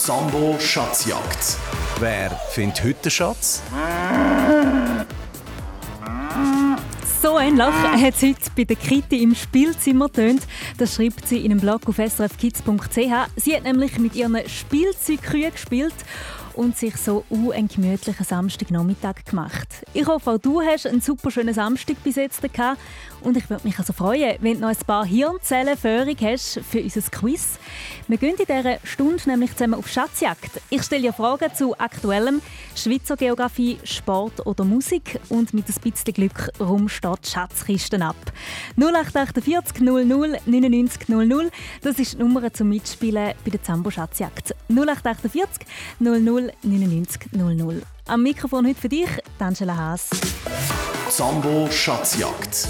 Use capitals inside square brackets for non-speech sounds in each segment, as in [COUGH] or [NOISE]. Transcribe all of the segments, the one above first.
Sambo Schatzjagd. Wer findet heute den Schatz? So ähnlich hat es heute bei der Kitty im Spielzimmer tönt. Das schreibt sie in einem Blog auf srfkids.ch. Sie hat nämlich mit ihren Spielzeugkühen gespielt und sich so einen gemütlichen Samstagnachmittag gemacht. Ich hoffe, auch du hast einen super schönen Samstag bis jetzt gehabt. Und ich würde mich also freuen, wenn du noch ein paar Hirnzellen hast für unser Quiz. Wir gehen in dieser Stunde nämlich zusammen auf Schatzjagd. Ich stelle dir Fragen zu aktuellem Schweizer Geografie, Sport oder Musik und mit ein bisschen Glück rum steht Schatzkisten ab. 0848 00 99 00, das ist die Nummer zum Mitspielen bei der Zambo Schatzjagd. 0848 00 99 00. Am Mikrofon heute für dich, Angela Haas. Zambo Schatzjagd.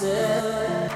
Das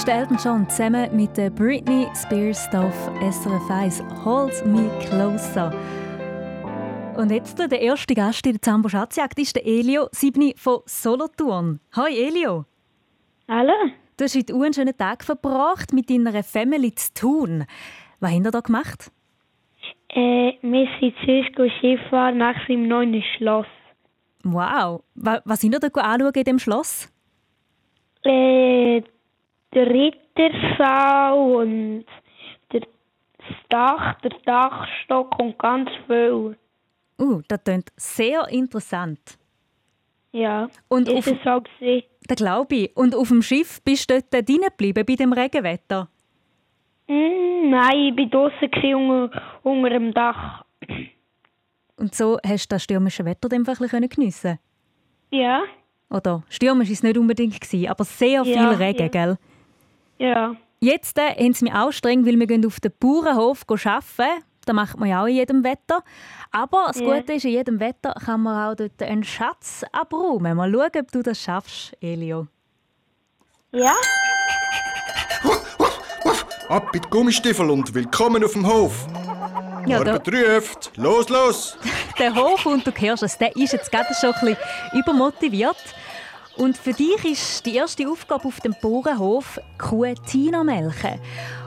ist Elton John zusammen mit Britney Spears auf SRF 1 «Hold Me Closer». Und jetzt der erste Gast in der Zambo Schatzjagd ist der Elio Sibni von Solothurn. Hi Elio. Hallo. Du hast heute einen schönen Tag verbracht mit deiner Family zu tun. Was habt ihr da gemacht? Äh, wir sind zuerst Skifahren nach dem neuen Schloss. Wow. Was sind ihr da anschauen in dem Schloss? Äh, der Rittersaal und der, das Dach, der Dachstock und ganz viel. Uh, das klingt sehr interessant. Ja, und ist auf, es so gewesen. Das glaube ich. Und auf dem Schiff bist du dort drinnen geblieben, bei dem Regenwetter? Mm, nein, ich war draußen unter, unter dem Dach. Und so hast du das stürmische Wetter dann bisschen geniessen Ja. Oder stürmisch war es nicht unbedingt, gewesen, aber sehr viel Ja, Regen, ja. gell? Ja. Jetzt äh, haben sie mich auch streng, weil wir gehen auf den Bauernhof arbeiten. Das macht man ja auch in jedem Wetter. Aber das Ja. Gute ist, in jedem Wetter kann man auch dort einen Schatz abräumen. Mal schauen, ob du das schaffst, Elio. Ja? Ab mit Gummistiefel und willkommen auf dem Hof. Ja, der, ruft. Los, los. [LAUGHS] der Hof, und du hörst es, der ist jetzt gerade schon ein bisschen übermotiviert. Und für dich ist die erste Aufgabe auf dem Bauernhof Kuh Tina melken.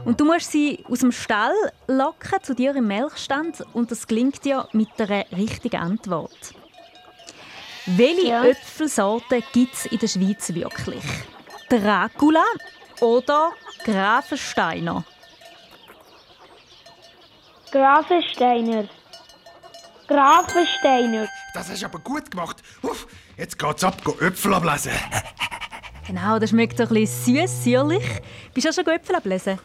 Und du musst sie aus dem Stall locken zu dir im Melkstand und das gelingt dir mit einer richtigen Antwort. Welche Ja. Äpfelsorten gibt es in der Schweiz wirklich? Dracula oder Grafensteiner? Grafensteiner. Grafensteiner. Das hast du aber gut gemacht. Uff, jetzt geht's ab, go Äpfel ablesen. Genau, das schmeckt so ein bisschen süß, säuerlich. Bist du auch schon Äpfel ablesen?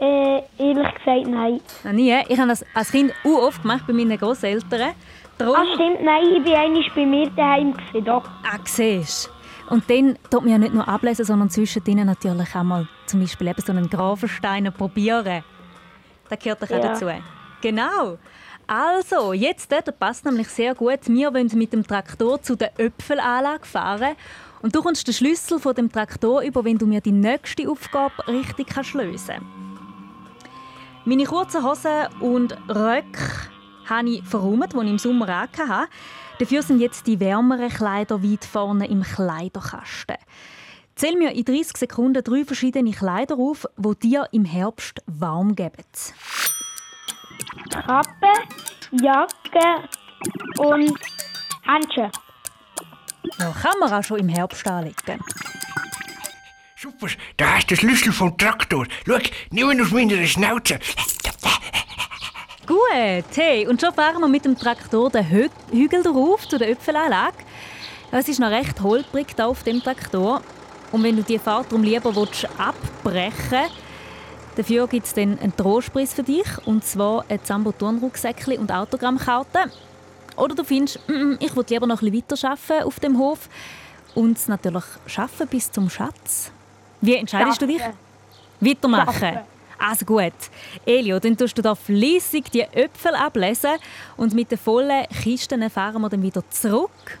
Äh, ehrlich gesagt, nein. Noch nie. Ich habe das als Kind auch oft gemacht bei meinen Großeltern. Darum, Ah, stimmt, nein, ich war einmal bei mir daheim, gewesen, doch. ah, siehst Und dann tut man ja nicht nur ablesen, sondern zwischendrin natürlich auch mal zum Beispiel eben so einen Grafensteiner probieren. Das gehört doch auch Ja. dazu. Genau. Also, jetzt, äh, das passt nämlich sehr gut. Wir wollen mit dem Traktor zu der Äpfelanlage fahren. Und du kommst den Schlüssel von dem Traktor über, wenn du mir die nächste Aufgabe richtig kannst lösen Meine kurzen Hosen und Röcke habe ich verräumt, die ich im Sommer hatte. Dafür sind jetzt die wärmeren Kleider weit vorne im Kleiderkasten. Zähl mir in 30 Sekunden drei verschiedene Kleider auf, die dir im Herbst warm geben. Kappe, Jacke und Handschuhe. Ja, kann man auch schon im Herbst anlegen. Super, da hast du den Schlüssel vom Traktor. Schau, nimm aus meiner Schnauze. Gut, hey, und schon fahren wir mit dem Traktor den Hü Hügel drauf zu der Äpfelanlage. Es ist noch recht holprig da auf dem Traktor. Und wenn du die Fahrt darum lieber willst, abbrechen dafür gibt es dann einen Trostpreis für dich. Und zwar ein Zambo-Turnrucksäckchen und Autogrammkarte. Oder du findest, «Mm, mm, ich will lieber noch ein bisschen weiterarbeiten auf dem Hof. Und es natürlich schaffen bis zum Schatz. Wie entscheidest du dich? Schaffen. Weitermachen. Schaffen. Also gut. Elio, dann tust du da fließig die Äpfel ablesen und mit den vollen Kisten fahren wir dann wieder zurück.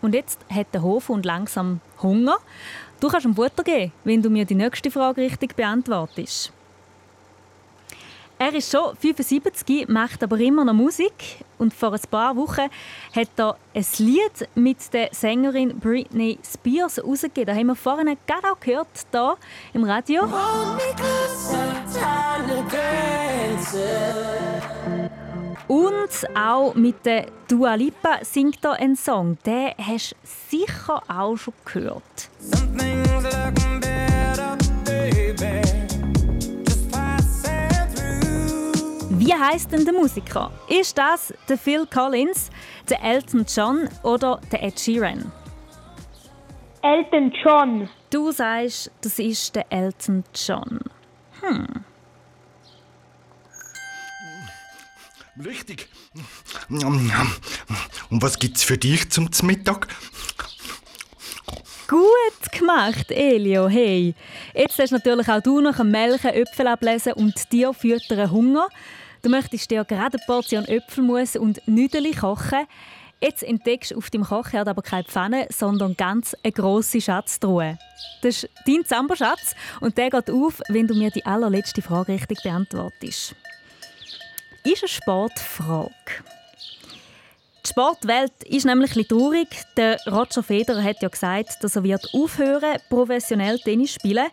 Und jetzt hat der Hofhund langsam Hunger. Du kannst ihm Futter geben, wenn du mir die nächste Frage richtig beantwortest. Er ist schon 75, macht aber immer noch Musik. Und vor ein paar Wochen hat er ein Lied mit der Sängerin Britney Spears herausgegeben. Das haben wir vorhin gerade auch gehört, hier im Radio. Und auch mit der Dua Lipa singt er einen Song. Den hast du sicher auch schon gehört. Wie heißt denn der Musiker? Ist das der Phil Collins, der Elton John oder der Ed Sheeran? Elton John. Du sagst, das ist der Elton John. Richtig. Und was gibt's für dich zum Mittag? Gut gemacht, Elio. Hey, jetzt hast natürlich auch du noch ein Melken, Äpfel ablesen und dir füttern Hunger. Du möchtest dir gerade eine Portion Äpfelmus und Nüdeli kochen. Jetzt entdeckst du auf deinem Kochherd aber keine Pfanne, sondern ganz eine grosse Schatztruhe. Das ist dein Zamberschatz und der geht auf, wenn du mir die allerletzte Frage richtig beantwortest. Ist eine Sportfrage. Die Sportwelt ist nämlich ein bisschen traurig. Der Roger Federer hat ja gesagt, dass er wird aufhören professionell Tennis zu spielen.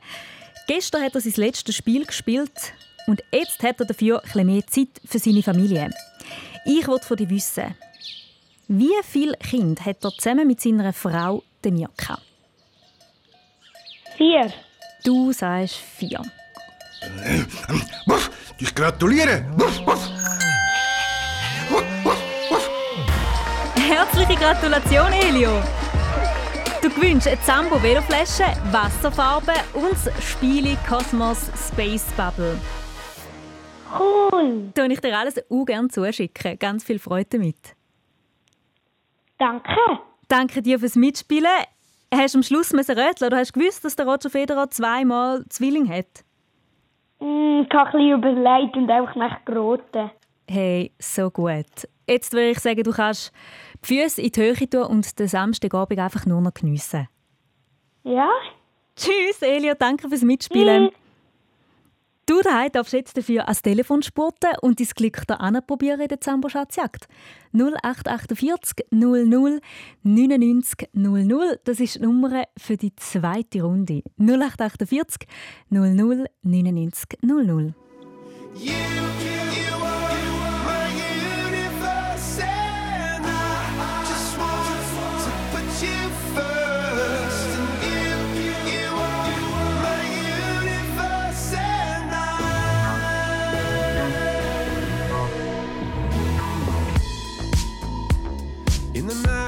Gestern hat er sein letztes Spiel gespielt und jetzt hat er dafür ein bisschen mehr Zeit für seine Familie. Ich wollte von dir wissen, wie viele Kinder hat er zusammen mit seiner Frau, der Mirka? Vier. Du sagst vier. Wuff, ich gratuliere. Wuff, wuff. Herzliche Gratulation, Elio! Du gewinnst eine Zambo Veloflasche, Wasserfarbe und das Spiele Cosmos Space Bubble. Cool. Da ich dir alles auch gerne zuschicken. Ganz viel Freude damit. Danke. Danke dir fürs Mitspielen. Hast du am Schluss müssen rätseln oder hast du gewusst, dass der Roger Federer zweimal Zwilling hat? Mm, ich habe ein bisschen überlegt und einfach nach geraten. Hey, so gut. Jetzt würde ich sagen, du kannst die Füße in die Höhe tun und den Samstagabend einfach nur noch geniessen. Ja? Tschüss, Elio, danke fürs Mitspielen. Du daheim darfst jetzt dafür ans Telefon spurten und dein Glück da probieren in der Zambo Schatzjagd. 0848 00 99 00. Das ist die Nummer für die zweite Runde. 0848 00 99 00. In the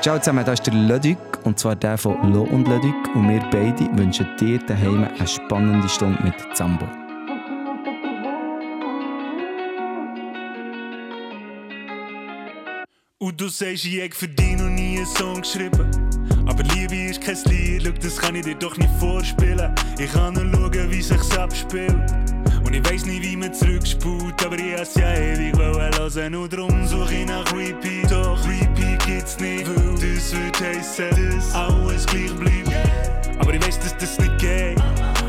Ciao zusammen, das ist der Leduc und zwar der von Lo und Leduc und wir beide wünschen dir daheim eine spannende Stunde mit Zambo. Und du sagst, ich hätte für dich noch nie einen Song geschrieben. Aber Liebe ist kein Lied, schau, das kann ich dir doch nicht vorspielen. Ich kann nur schauen, wie sich's abspielt. Und ich weiß nicht, wie man zurückspult, aber ich has ja ewig hören. Und drum suche ich nach Repeat. Doch Repeat gibt's nicht, weil das würde heissen, dass alles gleich bleibt. Aber ich weiß, dass das nicht geht.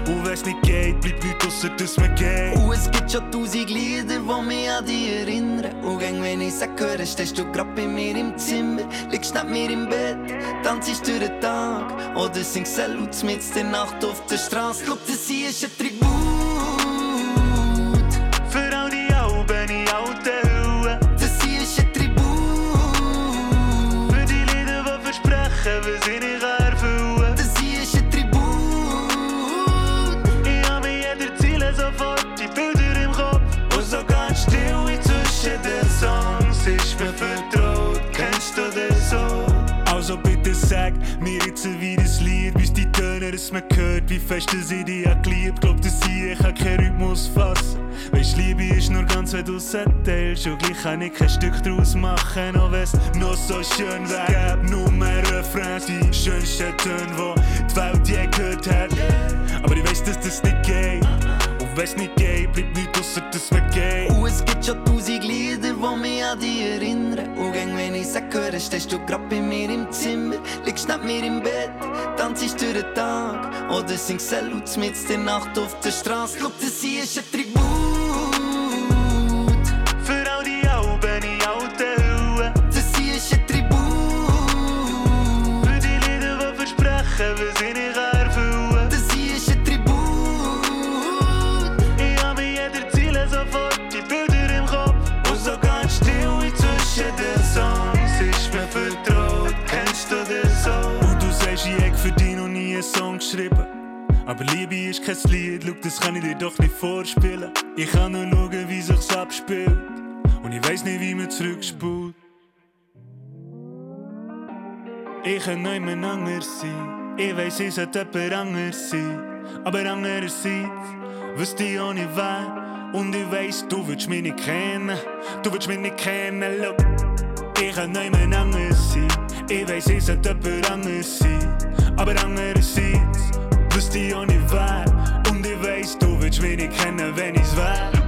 Und wenn's nicht geht, bleibt nichts ausser, dass man geht. Und es gibt schon tausend Lieder, die mich an dich erinnern. Und gang, wenn ich sag, höre, stehst du grad bei mir im Zimmer. Liegst neben mir im Bett, tanzst durch den Tag. Oder singst Salut mit der Nacht auf der Straße. Schau, das hier ist ein Tribut. Es mir gehört, wie fest ich dich hab geliebt. Glaub, dass ich, ich kann keinen Rhythmus fassen. Weisst, Liebe ist nur ganz, wenn du es teilst. Und gleich kann ich kein Stück draus machen, auch wenn's noch so schön wär. Gäb nur mehr Refrains, die schönsten Töne, die die Welt je gehört hat. Aber ich weiss, dass das nicht geht. Wenn's nicht geht, bleibt nichts ausser, dass wir gehen. Und es gibt schon tausend Lieder, die mich an dich erinnern. Und gang, wenn ich sag, höre, stehst du grad bei mir im Zimmer. Liegst neben mir im Bett, tanzst durch den Tag. Oder singst Salut mit der Nacht auf der Straße. Schau, das hier ist ein Tribut. Geschrieben. Aber Liebe ist kein Lied, schau, das kann ich dir doch nicht vorspielen. Ich kann nur schauen, wie sich's abspielt. Und ich weiß nicht, wie man zurückspult. Ich kann niemand anders sein. Ich weiss, ich sollte jemand anders sein. Aber andererseits wüsste ich auch nicht wer. Und ich weiss, du willst mich nicht kennen. Du willst mich nicht kennen, look. Ich kann niemand anders sein. Ich weiss, ich sollte jemand anders sein. Aber andererseits wüsste ich auch nicht wer. Und ich weiss, du willst mich nicht kennen, wenn ich's wär.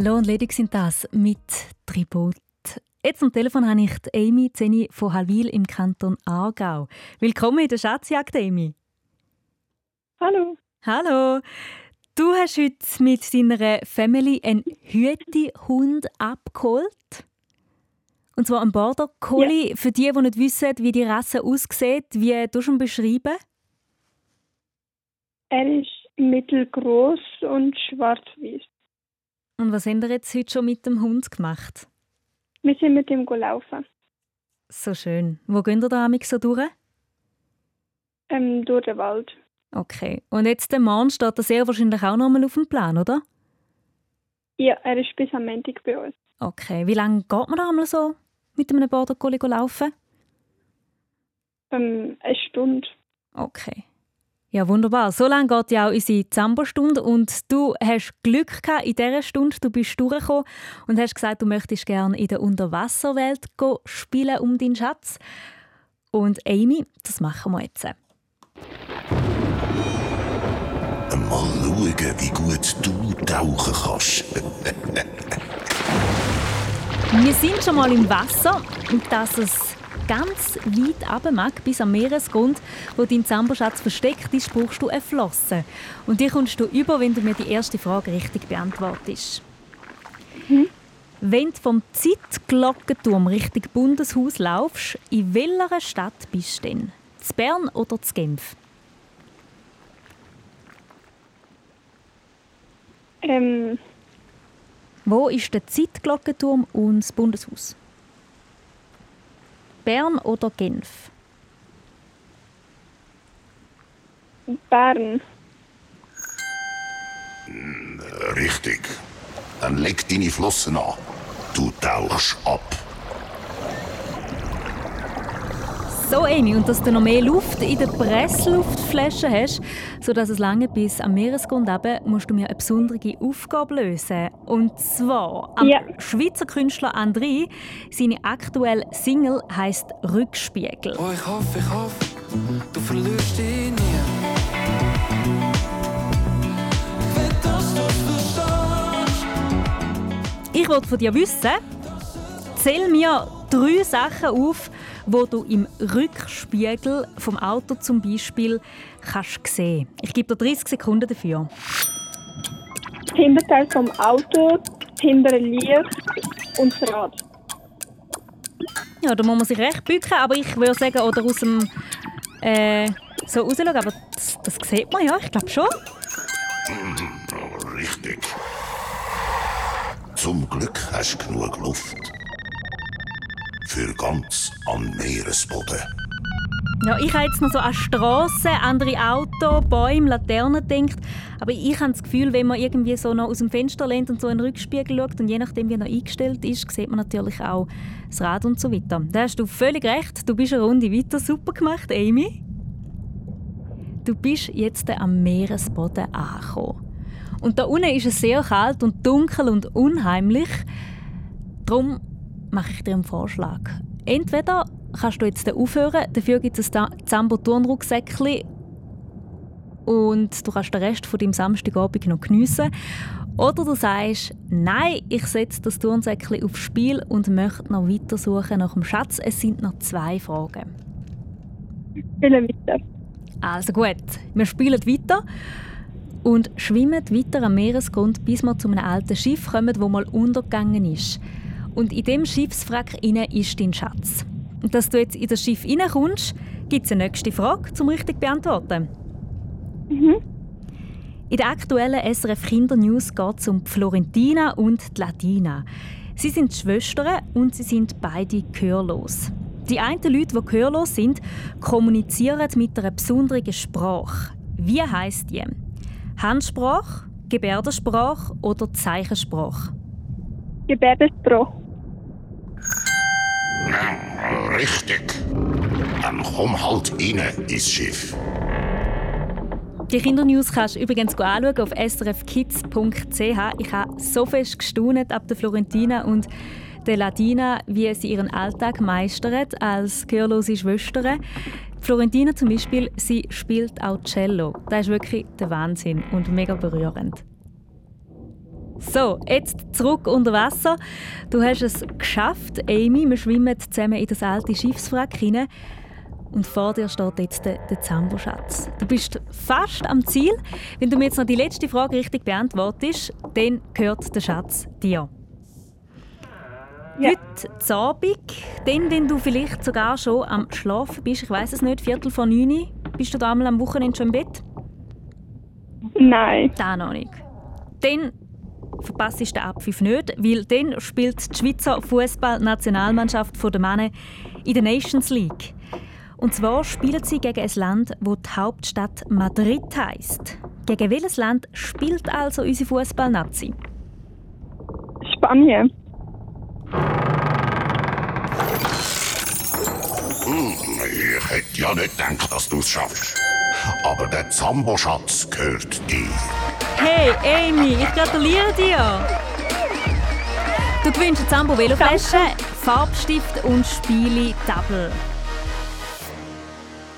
Lo und Ledig sind das mit Tribut. Jetzt am Telefon habe ich die Amy Zeni von Halwil im Kanton Aargau. Willkommen in der Schatzjagd, Amy. Hallo. Hallo. Du hast heute mit deiner Family einen Hütehund abgeholt. Und zwar einen Border Collie. Für die, die nicht wissen, wie die Rasse aussieht, wie du schon beschreiben? Er ist mittelgroß und schwarz-weiß. Und was haben ihr jetzt heute schon mit dem Hund gemacht? Wir sind mit ihm gelaufen. So schön. Wo gehen ihr da amig so durch? Ähm, durch den Wald. Okay. Und jetzt der Mann steht da sehr wahrscheinlich auch noch mal auf dem Plan, oder? Ja, er ist bis am Montag bei uns. Okay. Wie lange geht man da einmal so mit einem Border Collie laufen? Ähm, eine Stunde. Okay. Ja, wunderbar. So lange geht ja auch unsere Zambo-Stunde und du hast Glück gehabt in dieser Stunde. Du bist durchgekommen und hast gesagt, du möchtest gerne in der Unterwasserwelt go spielen um deinen Schatz. Und Amy, das machen wir jetzt. Mal schauen, wie gut du tauchen kannst. [LAUGHS] Wir sind schon mal im Wasser und dass es ganz weit runter mag, bis am Meeresgrund, wo dein Zamboschatz versteckt ist, brauchst du eine Flosse. Und die kommst du über, wenn du mir die erste Frage richtig beantwortest. Wenn du vom Zeitglockenturm Richtung Bundeshaus laufst, in welcher Stadt bist du denn? Z Bern oder z Genf? Ähm, Wo ist der Zeitglockenturm und das Bundeshaus? Bern oder Genf? Bern. Richtig. Dann leg deine Flossen an. Du tauchst ab. So, Amy, und dass du noch mehr Luft in der Pressluftflasche hast, sodass es lange bis am Meeresgrund eben, musst du mir eine besondere Aufgabe lösen. Und zwar am Ja. Schweizer Künstler André. Seine aktuelle Single heißt Rückspiegel. Oh, ich hoffe, ich hoffe, du verlierst dich nie. Ich wollte von dir wissen, zähl mir drei Sachen auf, wo du im Rückspiegel vom Auto zum Beispiel kannst sehen. Ich gebe dir 30 Sekunden dafür. Das Hinterteil vom Auto, das hintere Licht und das Rad. Ja, da muss man sich recht bücken, aber ich würde sagen, oder aus dem äh, so rausschauen, aber das, das sieht man ja, ich glaube schon. Mhm, Richtig. Zum Glück hast du genug Luft. Für ganz an Meeresboden. Ja, ich habe jetzt noch so an Strassen, andere Autos, Bäume, Laternen gedacht. Aber ich habe das Gefühl, wenn man irgendwie so noch aus dem Fenster lehnt und so in den Rückspiegel schaut und je nachdem, wie er noch eingestellt ist, sieht man natürlich auch das Rad und so weiter. Da hast du völlig recht. Du bist eine Runde weiter. Super gemacht, Amy. Du bist jetzt am Meeresboden angekommen. Und da unten ist es sehr kalt und dunkel und unheimlich. Darum mache ich dir einen Vorschlag. Entweder kannst du jetzt aufhören, dafür gibt es ein Zambo-Turnrucksäckchen und du kannst den Rest von deinem Samstagabend noch geniessen. Oder du sagst, nein, ich setze das Turnsäckchen aufs Spiel und möchte noch weitersuchen nach dem Schatz. Es sind noch zwei Fragen. Spielen weiter. Also gut, wir spielen weiter und schwimmen weiter am Meeresgrund, bis wir zu einem alten Schiff kommen, wo mal untergegangen ist. Und in dem Schiffswrack ist dein Schatz. Und dass du jetzt in das Schiff reinkommst, gibt es eine nächste Frage zum richtig beantworten. Mhm. In der aktuellen SRF Kinder News geht es um die Florentina und die Latina. Sie sind Schwestern und sie sind beide gehörlos. Die einen Leute, die gehörlos sind, kommunizieren mit einer besonderen Sprache. Wie heißt die? Handsprache, Gebärdensprache oder Zeichensprache? Gebärdensprache. Richtig. Dann komm halt rein ins Schiff. Die Kindernews kannst du übrigens anschauen auf srfkids.ch. Ich habe so fest gestaunt ab der Florentina und der Ladina, wie sie ihren Alltag meistert als gehörlose Schwestern. Florentina zum Beispiel, sie spielt auch Cello. Das ist wirklich der Wahnsinn und mega berührend. So, jetzt zurück unter Wasser. Du hast es geschafft, Amy. Wir schwimmen zusammen in das alte Schiffswrack hinein. Und vor dir steht jetzt der, der Zambo-Schatz. Du bist fast am Ziel. Wenn du mir jetzt noch die letzte Frage richtig beantwortest, dann gehört der Schatz dir. Ja. Heute Abend, dann, wenn du vielleicht sogar schon am Schlafen bist, ich weiß es nicht, Viertel vor neun, bist du da einmal am Wochenende schon im Bett? Nein. Da noch nicht. Dann verpasst den Abpfiff nicht, weil dann spielt die Schweizer Fußballnationalmannschaft der Männer in der Nations League. Und zwar spielen sie gegen ein Land, wo die Hauptstadt Madrid heißt. Gegen welches Land spielt also unsere Fußballnazi? Spanien. Hm, ich hätte ja nicht gedacht, dass du es schaffst. Aber der Zambo-Schatz gehört dir. Hey Amy, ich gratuliere dir! Du gewinnst eine Zambo Veloflasche, Farbstift und Spiele Double.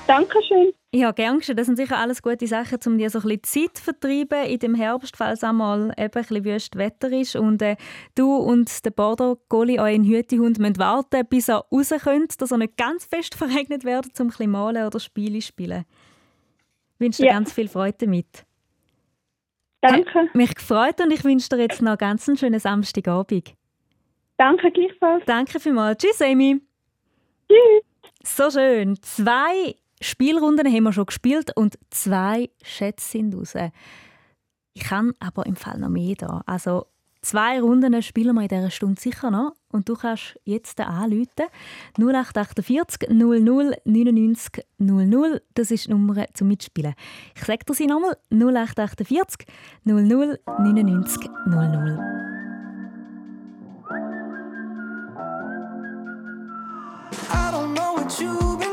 Dankeschön. Ja, gern geschehen. Das sind sicher alles gute Sachen, um dir so ein bisschen Zeit zu vertreiben in dem Herbst, falls einmal eben ein bisschen wüst Wetter ist. Und äh, du und der Border Collie, euren Hütehund, müssen warten, bis er raus könnt, dass er nicht ganz fest [LAUGHS] verregnet wird, um ein bisschen malen oder Spiele zu spielen. Ich wünsche dir Ja. ganz viel Freude damit. Danke. Hat mich gefreut und ich wünsche dir jetzt noch ganz einen schönen Samstagabend. Danke gleichfalls. Danke vielmals. Tschüss, Amy. Tschüss. So schön. Zwei Spielrunden haben wir schon gespielt und zwei Schätze sind raus. Ich kann aber im Fall noch mehr da. Also zwei Runden spielen wir in dieser Stunde sicher noch. Und du kannst jetzt anrufen. 0848 00 99 00. Das ist die Nummer zum Mitspielen. Ich sage dir sie nochmal. 0848 00 99 00. I don't know what you've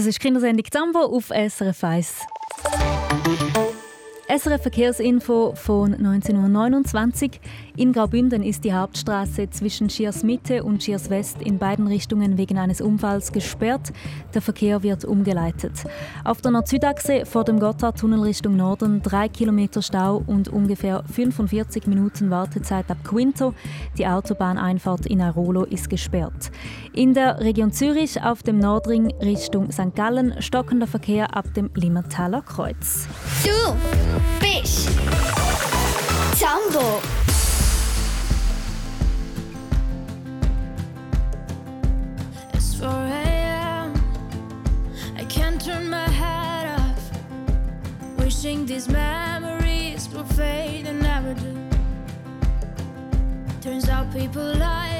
Das ist Kindersendung Zambo auf SRF 1. SRF Verkehrsinfo von 1929. Uhr. In Graubünden ist die Hauptstraße zwischen Schiers Mitte und Schiers West in beiden Richtungen wegen eines Unfalls gesperrt. Der Verkehr wird umgeleitet. Auf der Nord-Süd-Achse vor dem Gotthardtunnel Richtung Norden drei Kilometer Stau und ungefähr 45 Minuten Wartezeit ab Quinto. Die Autobahneinfahrt in Airolo ist gesperrt. In der Region Zürich auf dem Nordring Richtung St. Gallen stockender Verkehr ab dem Limmertaler Kreuz. Du bist Zambo. It's 4 a.m. I can't turn my head off. Wishing these memories will fade and never do. Turns out people lie.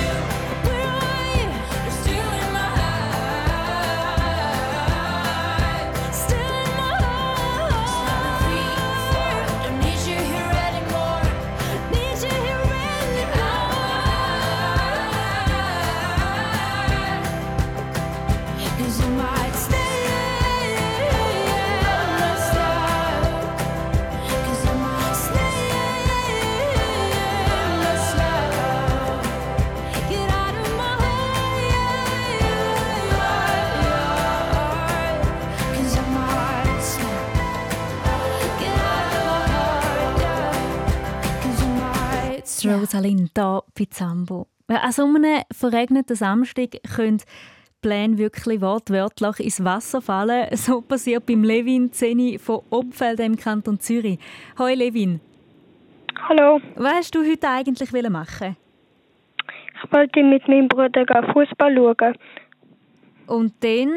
Snap. Rosalind hier bei Zambo. An so einem verregneten Samstag können die Pläne wirklich wortwörtlich ins Wasser fallen. [LAUGHS] So passiert beim Levin Zeni von Obfelden im Kanton Zürich. Hoi Levin. Hallo. Was hast du heute eigentlich machen? Ich wollte mit meinem Bruder Fußball schauen. Und dann?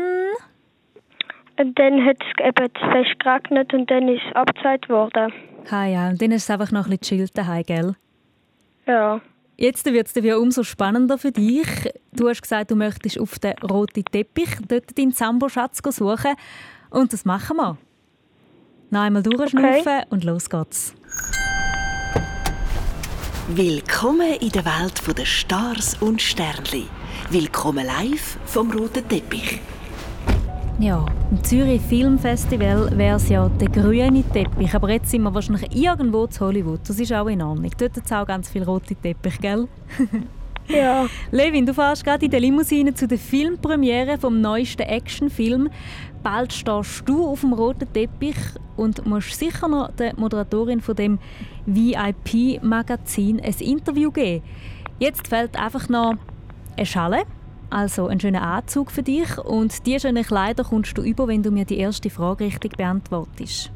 Und dann hat es eben zu fest geregnet und dann ist es abgesagt worden. Ha ja, und dann ist es einfach noch ein bisschen chillt daheim, gell? Ja. Jetzt wird es wieder umso spannender für dich. Du hast gesagt, du möchtest auf den roten Teppich dort deinen Zambo-Schatz suchen. Und das machen wir. Noch einmal durchschnaufen Okay. und los geht's. Willkommen in der Welt der Stars und Sternli. Willkommen live vom roten Teppich. Ja, im Zürich Filmfestival wäre es ja der grüne Teppich. Aber jetzt sind wir wahrscheinlich irgendwo zu Hollywood. Das ist auch in Ordnung. Dort hat es auch ganz viel rote Teppich, gell? [LAUGHS] Ja. Levin, du fährst gerade in der Limousine zu der Filmpremiere vom neuesten Actionfilm. Bald stehst du auf dem roten Teppich und musst sicher noch der Moderatorin von dem VIP-Magazin ein Interview geben. Jetzt fehlt einfach noch eine Schale, also einen schönen Anzug für dich und diese schönen Kleider kommst du über, wenn du mir die erste Frage richtig beantwortest.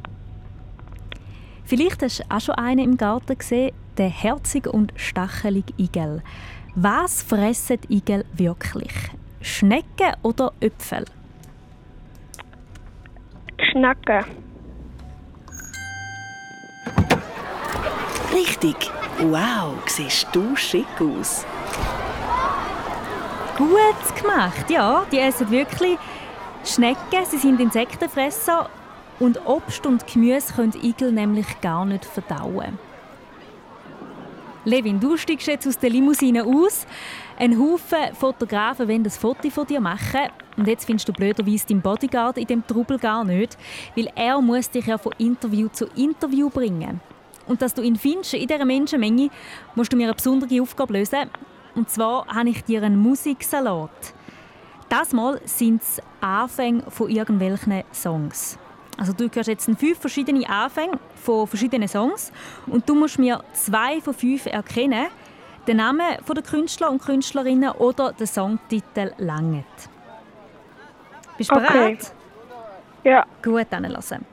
Vielleicht hast du auch schon einen im Garten gesehen, den herzig und stachelige Igel. Was fressen die Igel wirklich? Schnecken oder Äpfel? Schnacken. Richtig. Wow, siehst du schick aus. Gut gemacht, ja. Die essen wirklich Schnecken, sie sind Insektenfresser und Obst und Gemüse können Igel nämlich gar nicht verdauen. Levin, du steigst jetzt aus der Limousine aus. Ein Haufen Fotografen wollen das Foto von dir machen. Und jetzt findest du blöderweise deinen Bodyguard in dem Trubel gar nicht, weil er muss dich ja von Interview zu Interview bringen. Und dass du ihn findest in dieser Menschenmenge, musst du mir eine besondere Aufgabe lösen. Und zwar habe ich dir einen Musiksalat. Das Mal sind es Anfänge von irgendwelchen Songs. Also du hörst jetzt fünf verschiedene Anfänge von verschiedenen Songs und du musst mir zwei von fünf erkennen. Den Namen der Künstler und Künstlerinnen oder den Songtitel langet. Bist du Okay. bereit? Ja. Gut, dann lassen.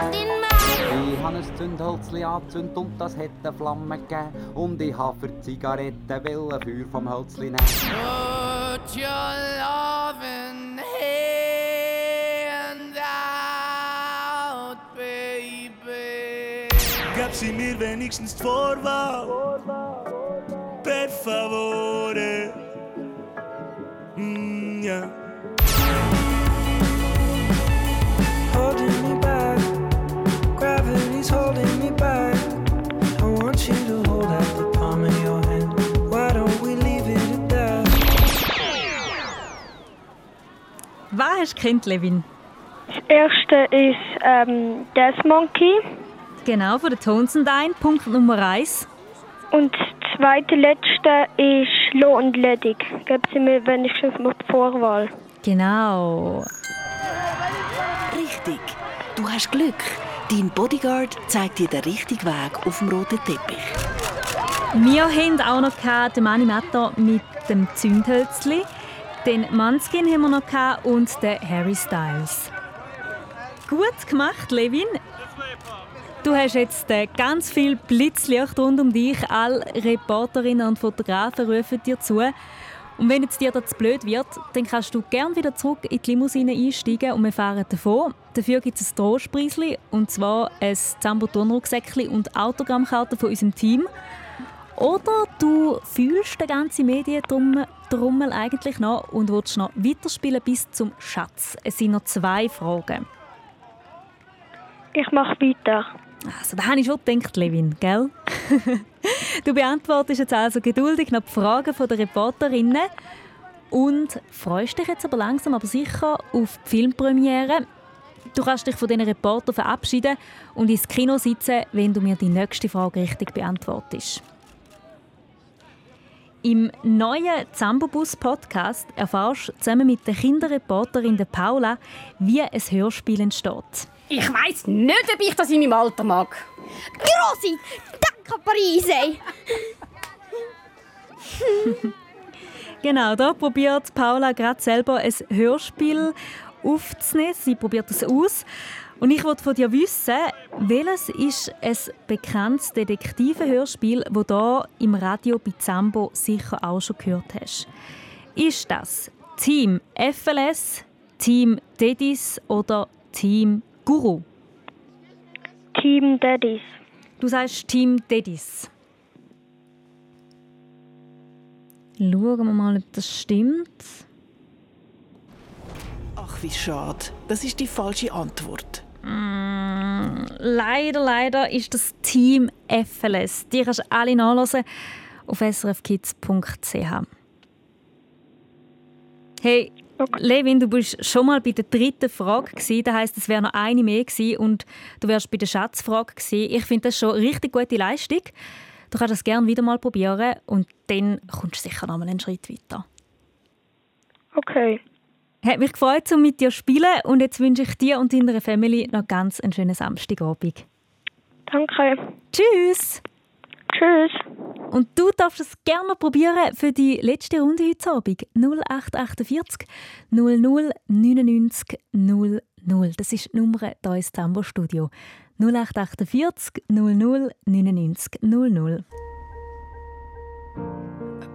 Ich habe ein Zündhölzli angezündet und das hat eine Flamme gegeben. Und ich habe für die Zigaretten will ein Feuer vom Hölzli nehmen. Put your loving hand out, baby. Gab sie mir wenigstens die Vorwahl? Per favore. Mm, ja. Hast du kennt, Levin? Das erste ist ähm, Death Monkey. Genau, von der Tonsendein, Punkt Nummer eins. Und das zweite letzte ist Low und Ledig. Geben Sie mir wenigstens noch die Vorwahl. Genau. Richtig. Du hast Glück. Dein Bodyguard zeigt dir den richtigen Weg auf dem roten Teppich. Wir haben auch noch den Mani Matter mit dem Zündhölzli, den Manskin haben wir noch und den Harry Styles. Gut gemacht, Levin. Du hast jetzt äh, ganz viel Blitzlicht rund um dich. Alle Reporterinnen und Fotografen rufen dir zu. Und wenn jetzt dir das blöd wird, dann kannst du gerne wieder zurück in die Limousine einsteigen und wir fahren davon. Dafür gibt es ein Trostpreisli, und zwar ein Zambo-Turnrucksäckli und Autogrammkarten von unserem Team. Oder du fühlst den ganzen Medientrommel eigentlich noch und willst noch weiterspielen bis zum Schatz. Es sind noch zwei Fragen. Ich mache weiter. Also, da habe ich schon gedacht, Levin, gell? [LAUGHS] du beantwortest jetzt also geduldig noch die Fragen der Reporterinnen und freust dich jetzt aber langsam aber sicher auf die Filmpremiere. Du kannst dich von diesen Reportern verabschieden und ins Kino sitzen, wenn du mir die nächste Frage richtig beantwortest. Im neuen Zambobus-Podcast erfährst du zusammen mit der Kinderreporterin der Paula, wie ein Hörspiel entsteht. Ich weiss nicht, ob ich das in meinem Alter mag. Grossi, danke Parise! [LAUGHS] Genau, da probiert Paula gerade selber ein Hörspiel aufzunehmen. Sie probiert es aus. Und ich wollte von dir wissen, welches ist ein bekanntes Detektivenhörspiel, das du im Radio bei Zambo sicher auch schon gehört hast? Ist das Team FLS, Team Dedis oder Team Guru? Team Daddies. Du sagst Team Dedis. Schauen wir mal, ob das stimmt. Ach, wie schade. Das ist die falsche Antwort. Mm, leider, leider ist das Team FLS. Die kannst du alle nachlesen auf srfkids.ch. Hey, Levin, du bist schon mal bei der dritten Frage gewesen. Das heisst, es wäre noch eine mehr gewesen und du wärst bei der Schatzfrage gewesen. Ich finde das schon eine richtig gute Leistung. Du kannst das gerne wieder mal probieren und dann kommst du sicher noch mal einen Schritt weiter. Okay. Hat mich gefreut, um mit dir zu spielen und jetzt wünsche ich dir und deiner Family noch ganz einen schönen Samstagabend. Danke. Tschüss. Tschüss. Und du darfst es gerne probieren für die letzte Runde heute Abend. 0848 00 99 00. Das ist die Nummer hier ins Tambo Studio. 0848 00 99 00.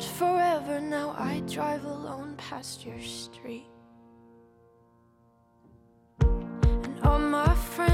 said forever, now I drive alone past your street. And all my friends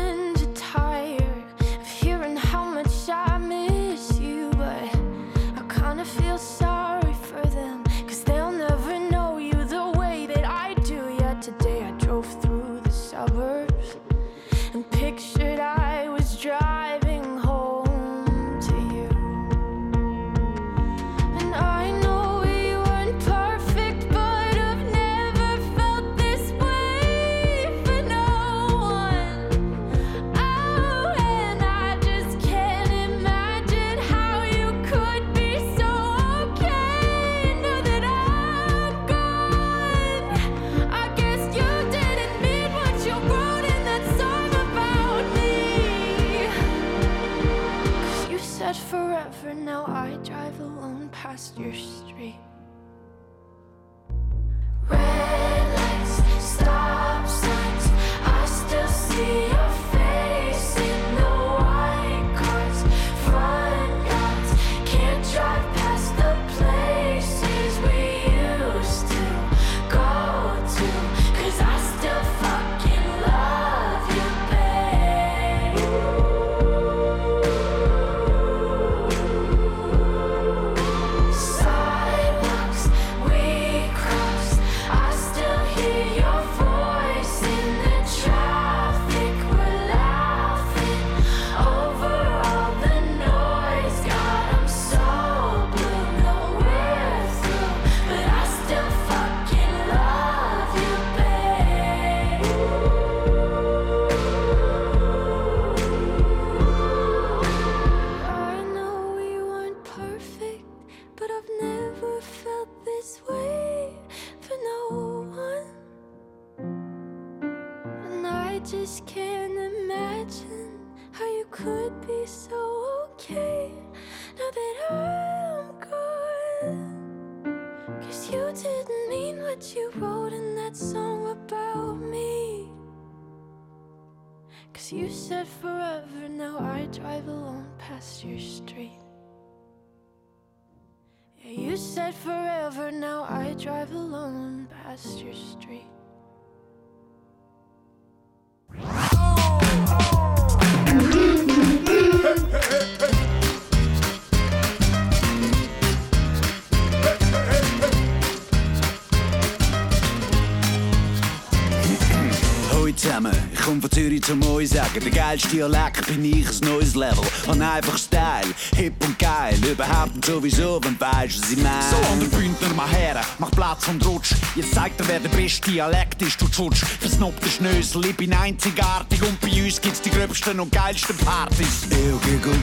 sagen, der geilste Dialekt bin ich ein neues Level. Und einfach Style, hip und geil, überhaupt nicht sowieso, wenn weisst, was ich mein. So an der Bündner mal her, mach Platz und rutsch. Jetzt zeigt dir, wer der beste Dialekt ist, du Tschutsch. Versnobte Schnösel, ich bin einzigartig und bei uns gibt's die gröbsten und geilsten Partys. Eu Giggle,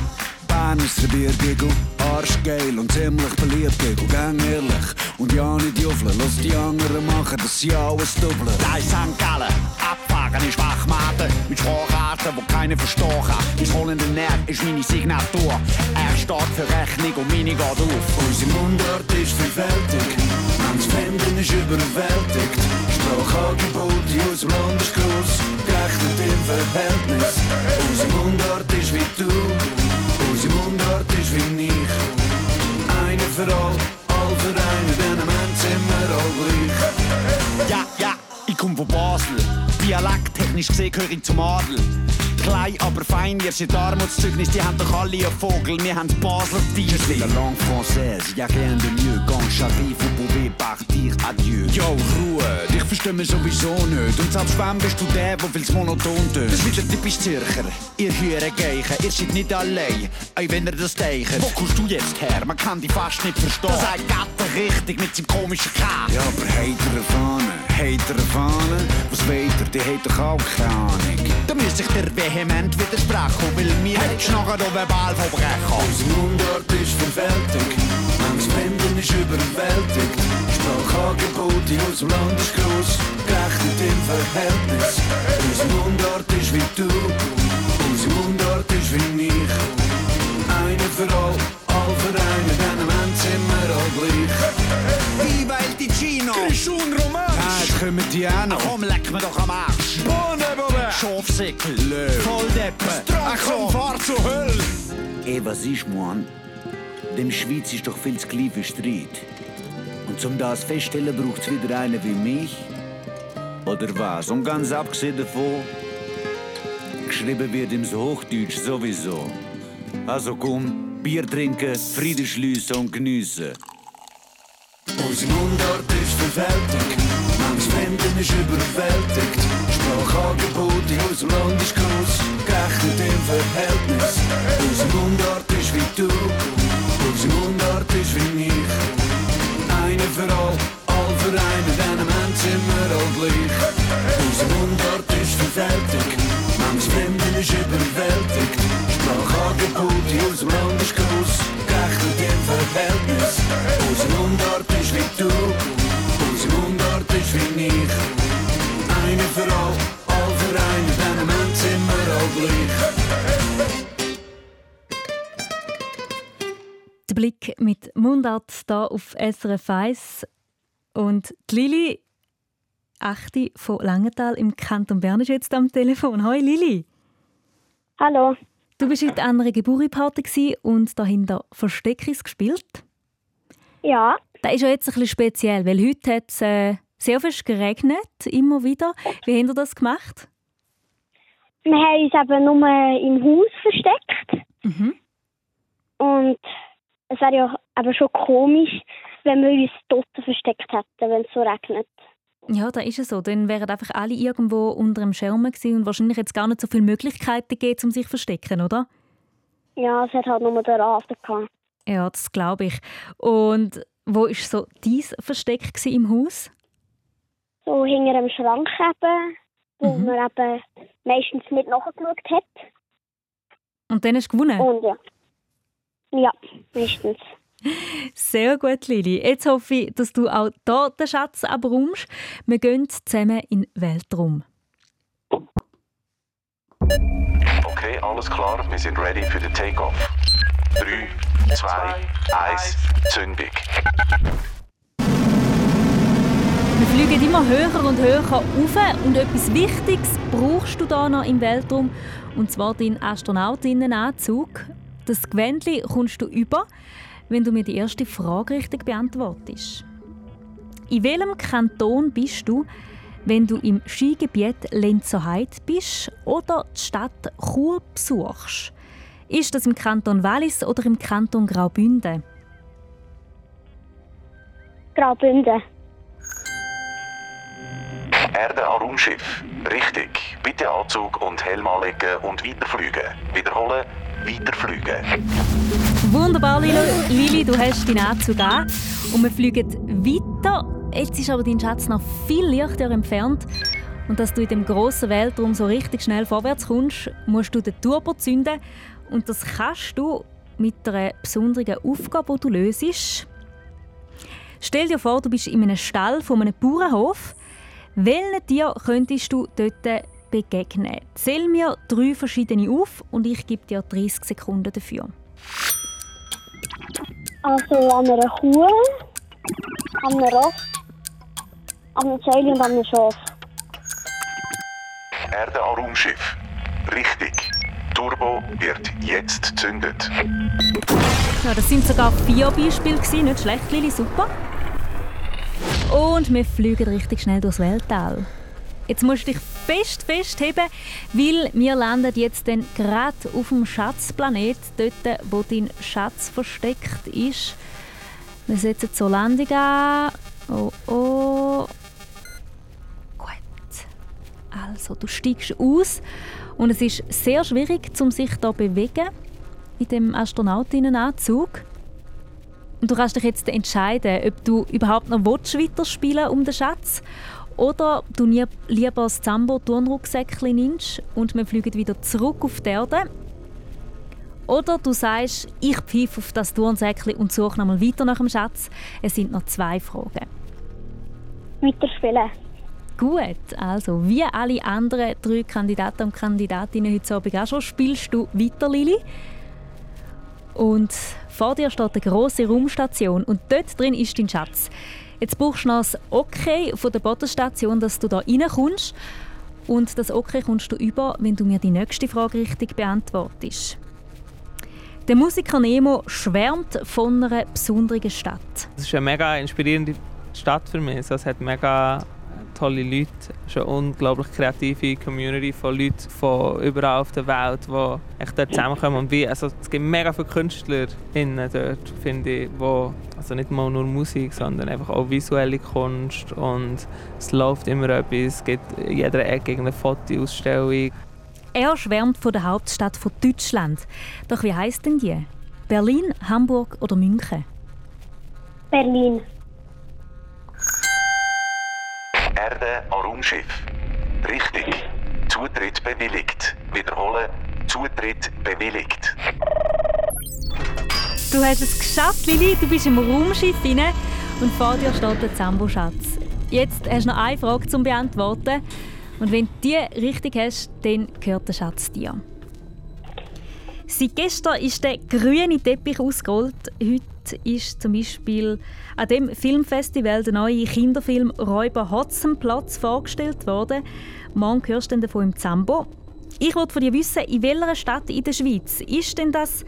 Bannister Bier Giggle, arschgeil und ziemlich beliebt Giggle, gang ehrlich. Und ja nicht juffeln, lass die anderen machen, dass sie alles doppeln. Ist St. Gallen, abfahren ist Wachmaten mit Spracharten, wo keiner verstehen kann. Ins rollende Nerv ist meine Signatur. Erst steht für Rechnung und meine geht auf. Unsere Mundart ist vielfältig, manches Fremden ist überwältigt. Sprachangebote aus dem Land ist gross, gerechnet im Verhältnis. Unsere Mundart ist wie du, unsere Mundart ist wie ich. Eine für all, all für einen, denn am Ende sind wir all gleich. Ja, ja, ich komme von Basel. Dialekttechnisch gesehen gehöre ich zum Adel. Klein, aber fein, ihr seid Armutszeugnis, die haben doch alle einen Vogel, wir haben Basler Tiefel. la langue française, y a rien de mieux. Quand j'arrive, vous pouvez partir, adieu. Yo, Ruhe, dich verstehen wir sowieso nicht. Und selbst wenn bist du der, der viel's monoton tönt. Das ist wieder typisch Zürcher. Ihr hören Geichen, ihr seid nicht allein, auch wenn ihr das teichen. Wo kommst du jetzt her? Man kann dich fast nicht verstehen. Das sagt Gatter richtig mit seinem komischen Käse. Ja, aber heitere Fahne, heitere Fahne, was weiter, die hat doch auch keine Ahnung. Da müsste ich dir vehement widersprechen, weil mir hättest du nachher noch verbal verbrechen. Unsere Mundart ist vielfältig, manches Fremden ist überwältigt. Sprachangebote aus dem Land ist gross, gerechnet im Verhältnis. Unsere Mundart ist wie du, unsere Mundart ist wie ich. Eine für all, all für einen, denn am Ende sind wir all gleich. Viva il Ticino! Grischun romantisch! Kommen die auch noch. Komm, leck mir doch am Arsch. Bohne, Bube! Schafsäckel, Volldeppen. Ach komm, fahr zur Hölle! Ey, was ist, Mann? Dem Schweiz ist doch viel zu klein für Streit. Und zum das feststellen braucht's wieder einen wie mich? Oder was? Und ganz abgesehen davon, geschrieben wird im Hochdeutsch sowieso. Also komm, Bier trinken, Frieden schliessen und geniessen. Unsere Mundart ist vielfältig, manches Fremden ist überwältigt. Sprachangebote aus dem Land ist gross, gerechnet im Verhältnis. Unsere Mundart ist wie du, unsere Mundart ist wie ich. Eine für all, all für einen, denn am Ende sind wir all gleich. Unsere Mundart ist vielfältig, manches Fremden ist überwältigt. Sprachangebote aus dem Land ist gross, gerechnet im Verhältnis. Unsere Mundart ist wie du, ist wie ich. Eine für all, all für einen, denn am Ende sind wir all gleich. Der Blick mit Mundart hier auf SRF 1. Und die Lili, Achte von Langenthal im Kanton Bern, ist jetzt am Telefon. Hoi Lili. Hallo. Du bist heute an einer Geburtstagsparty und dahinter Versteckis gespielt. Ja. Das ist ja jetzt ein bisschen speziell, weil heute hat es äh, sehr fest geregnet, immer wieder. Wie habt ihr das gemacht? Wir haben uns eben nur im Haus versteckt. Mhm. Und es wäre ja eben schon komisch, wenn wir uns dort versteckt hätten, wenn es so regnet. Ja, da ist es so. Dann wären einfach alle irgendwo unter dem Schirm gewesen und wahrscheinlich jetzt gar nicht so viele Möglichkeiten gegeben, um sich zu verstecken, oder? Ja, es hat halt nur den Rasen gehabt. Ja, das glaube ich. Und wo war so dein Versteck im Haus? So hinter einem Schrank eben, wo Mhm. man eben meistens nicht nachgeschaut hat. Und dann hast du gewonnen? Und ja. Ja, meistens. Sehr gut, Lili. Jetzt hoffe ich, dass du auch hier den Schatz abräumst. Wir gehen zusammen in den Weltraum. Okay, alles klar, wir sind ready für den Takeoff. 3, 2, 1, Zündung. Wir fliegen immer höher und höher auf und etwas Wichtiges brauchst du da noch im Weltraum und zwar deinen Astronautinnenanzug. Das Gewändli kommst du über, wenn du mir die erste Frage richtig beantwortest. In welchem Kanton bist du, wenn du im Skigebiet Lenzerheide bist oder die Stadt Chur besuchst? Ist das im Kanton Wallis oder im Kanton Graubünden? Graubünden. Erde an Raumschiff. Richtig. Bitte Anzug und Helm anlegen und weiterfliegen. Wiederholen, weiterfliegen. Wunderbar, Lilo. Lili, du hast deinen Anzug an und wir fliegen weiter. Jetzt ist aber dein Schatz noch viel Lichtjahr entfernt. Und dass du in dem grossen Weltraum so richtig schnell vorwärts kommst, musst du den Turbo zünden. Und das kannst du mit einer besonderen Aufgabe, die du löst. Stell dir vor, du bist in einem Stall von einem Bauernhof. Welchen Tier könntest du dort begegnen? Zähl mir drei verschiedene auf und ich gebe dir 30 Sekunden dafür. Also an einer Kuh, an einem Ross, an einem Säule und an einem Schaf. Erde an Raumschiff. Richtig. Turbo wird jetzt gezündet. Ja, das sind sogar vier Beispiele, nicht schlecht, Lili, super. Und wir fliegen richtig schnell durchs Weltall. Jetzt musst du dich fest festheben, weil wir landen jetzt dann gerade auf dem Schatzplanet, dort, wo dein Schatz versteckt ist. Wir setzen zur Landung an. Oh, oh. Gut. Also, du steigst aus und es ist sehr schwierig, sich da zu bewegen in dem Astronautinnenanzug. Und du kannst dich jetzt entscheiden, ob du überhaupt noch weiterspielen um den Schatz oder du lieber das Zambo-Turnrucksäckchen nimmst und wir fliegen wieder zurück auf die Erde. Oder du sagst, ich pfeife auf das Turnsäckchen und suche nochmal weiter nach dem Schatz. Es sind noch zwei Fragen. Weiterspielen. Gut, also wie alle anderen drei Kandidaten und Kandidatinnen heute Abend auch schon, spielst du weiter, Lili. Und vor dir steht eine grosse Raumstation und dort drin ist dein Schatz. Jetzt brauchst du noch das Okay von der Bodenstation, dass du da reinkommst. Und das Okay kommst du über, wenn du mir die nächste Frage richtig beantwortest. Der Musiker Nemo schwärmt von einer besonderen Stadt. Es ist eine mega inspirierende Stadt für mich. Also es hat mega tolle Leute, es ist eine unglaublich kreative Community von Leuten von überall auf der Welt, die echt dort zusammenkommen. Und wie, also es gibt mega viele KünstlerInnen dort, finde ich, wo also nicht mal nur Musik, sondern einfach auch visuelle Kunst und es läuft immer etwas, es gibt in jeder Ecke eine Fotoausstellung. Er schwärmt von der Hauptstadt von Deutschland. Doch wie heißt denn die? Berlin, Hamburg oder München? Berlin. Erde an Raumschiff. Richtig. Zutritt bewilligt. Wiederholen. Zutritt bewilligt. Du hast es geschafft, Lili. Du bist im Raumschiff rein und vor dir steht der Zambo-Schatz. Jetzt hast du noch eine Frage zum Beantworten. Und wenn du die richtig hast, dann gehört der Schatz dir. Seit gestern ist der grüne Teppich ausgerollt. Heute ist zum Beispiel an dem Filmfestival der neue Kinderfilm Räuber Hotzenplatz vorgestellt worden. Morgen hörst du davon im Zambo. Ich wollte von dir wissen, in welcher Stadt in der Schweiz ist denn das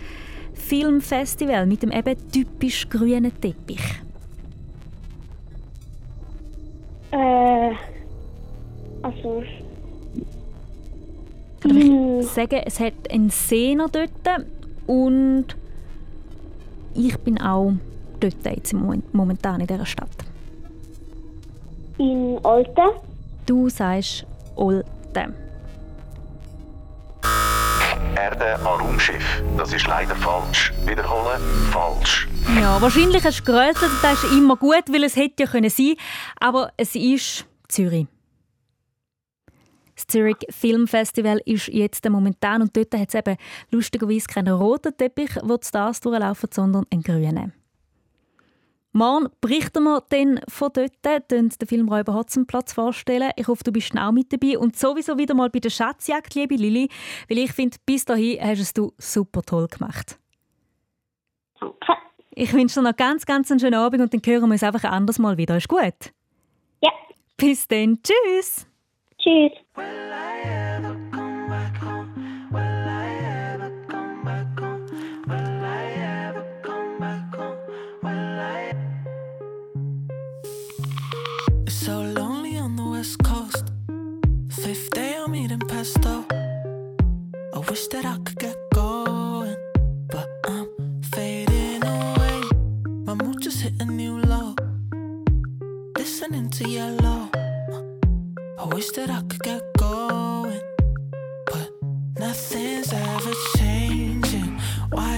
Filmfestival mit dem eben typisch grünen Teppich? Äh. Also. Kann ich sagen, es hat einen noch dort und ich bin auch dort jetzt momentan in dieser Stadt. In Olten? Du sagst Olten. Erde an Raumschiff. Das ist leider falsch. Wiederholen. Falsch. Ja, wahrscheinlich hast du gerötet, das ist immer gut, weil es hätte ja können sein aber es ist Zürich. Das Zurich Film Festival ist jetzt momentan und dort hat es eben lustigerweise keinen roten Teppich, wo die Stars durchlaufen, sondern einen grünen. Morgen berichten wir dann von dort, den Film Räuber Hotzenplatz vorstellen. Ich hoffe, du bist auch mit dabei und sowieso wieder mal bei der Schatzjagd, liebe Lili, weil ich finde, bis dahin hast es du super toll gemacht. Ich wünsche dir noch ganz, ganz einen schönen Abend und dann hören wir uns einfach ein anderes Mal wieder. Ist gut? Ja. Bis dann. Tschüss. Tschüss. It's so lonely on the west coast. Fifth day I'm eating pesto. I wish that I could get going, but I'm fading away. My mood just hit a new low. Listening to yellow. Wish that I could get going, but nothing's ever changing. Why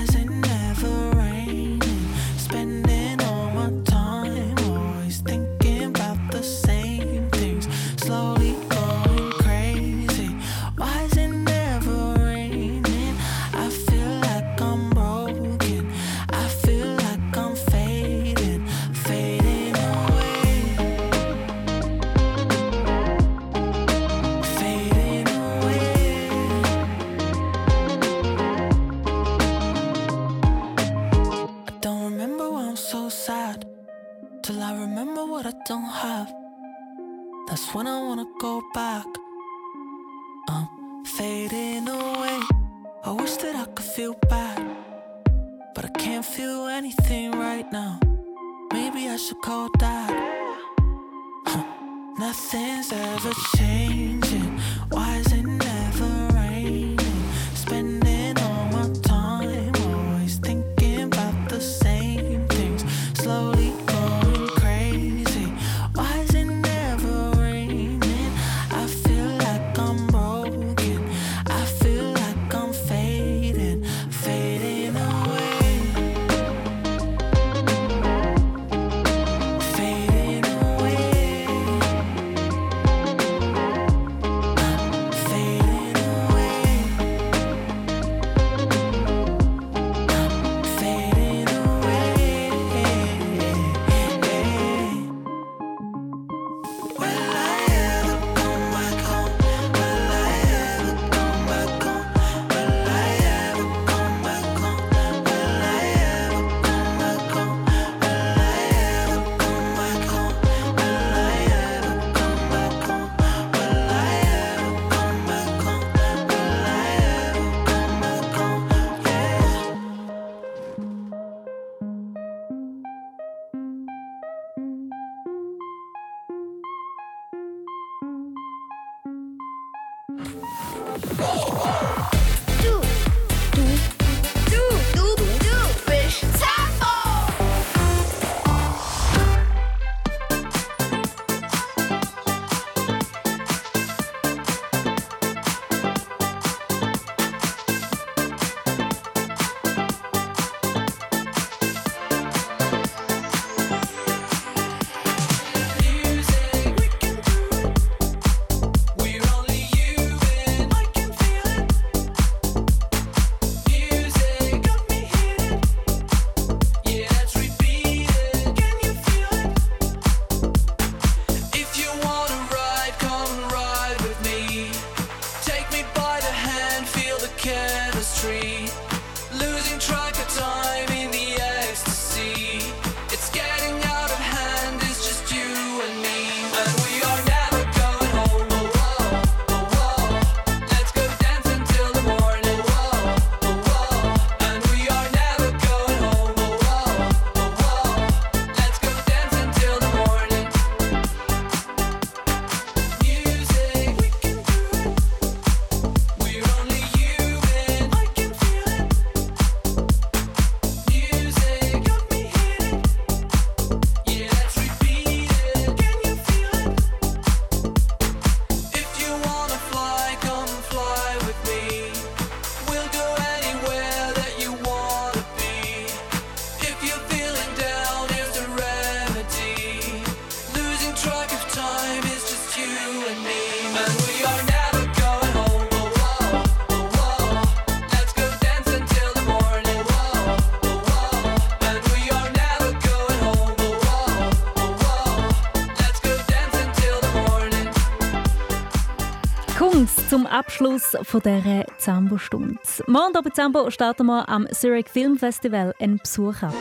Abschluss von dieser Zambo-Stunde. Morgen bei Zambo starten wir am Zurich Film Festival einen Besuch ab.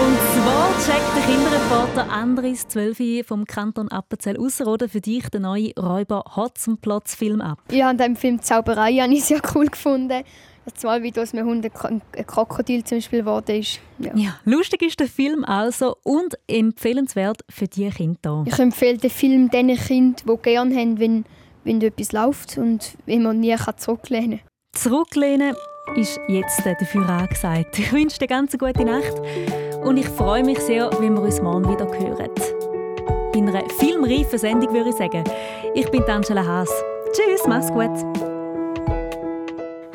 Und zwar checkt der Kinderreporter Andris 12 vom Kanton Appenzell Ausserrhoden für dich den neuen Räuber Hotzenplotz-Film ab. Ja, und im Film Zauberei habe ich sehr cool gefunden. Das Mal, wie aus einem Hund ein Kro- ein Krokodil zum Beispiel geworden ist. Ja. Ja, lustig ist der Film also und empfehlenswert für die Kinder. Ich empfehle den Film den Kindern, die gerne haben, wenn, wenn etwas läuft und wenn man nie kann zurücklehnen kann. Zurücklehnen ist jetzt dafür angesagt. Ich wünsche dir ganz eine gute Nacht und ich freue mich sehr, wenn wir uns morgen wieder hören. In einer filmreifen Sendung würde ich sagen. Ich bin Angela Haas. Tschüss, mach's gut.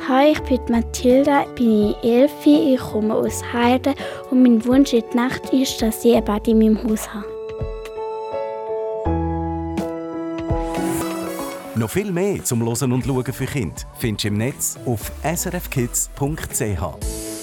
Hi, ich bin Mathilda, bin elf, ich komme aus Heide und mein Wunsch in der Nacht ist, dass ich ein Bad in meinem Haus habe. Noch viel mehr zum Losen und Schauen für Kinder findest du im Netz auf srfkids.ch.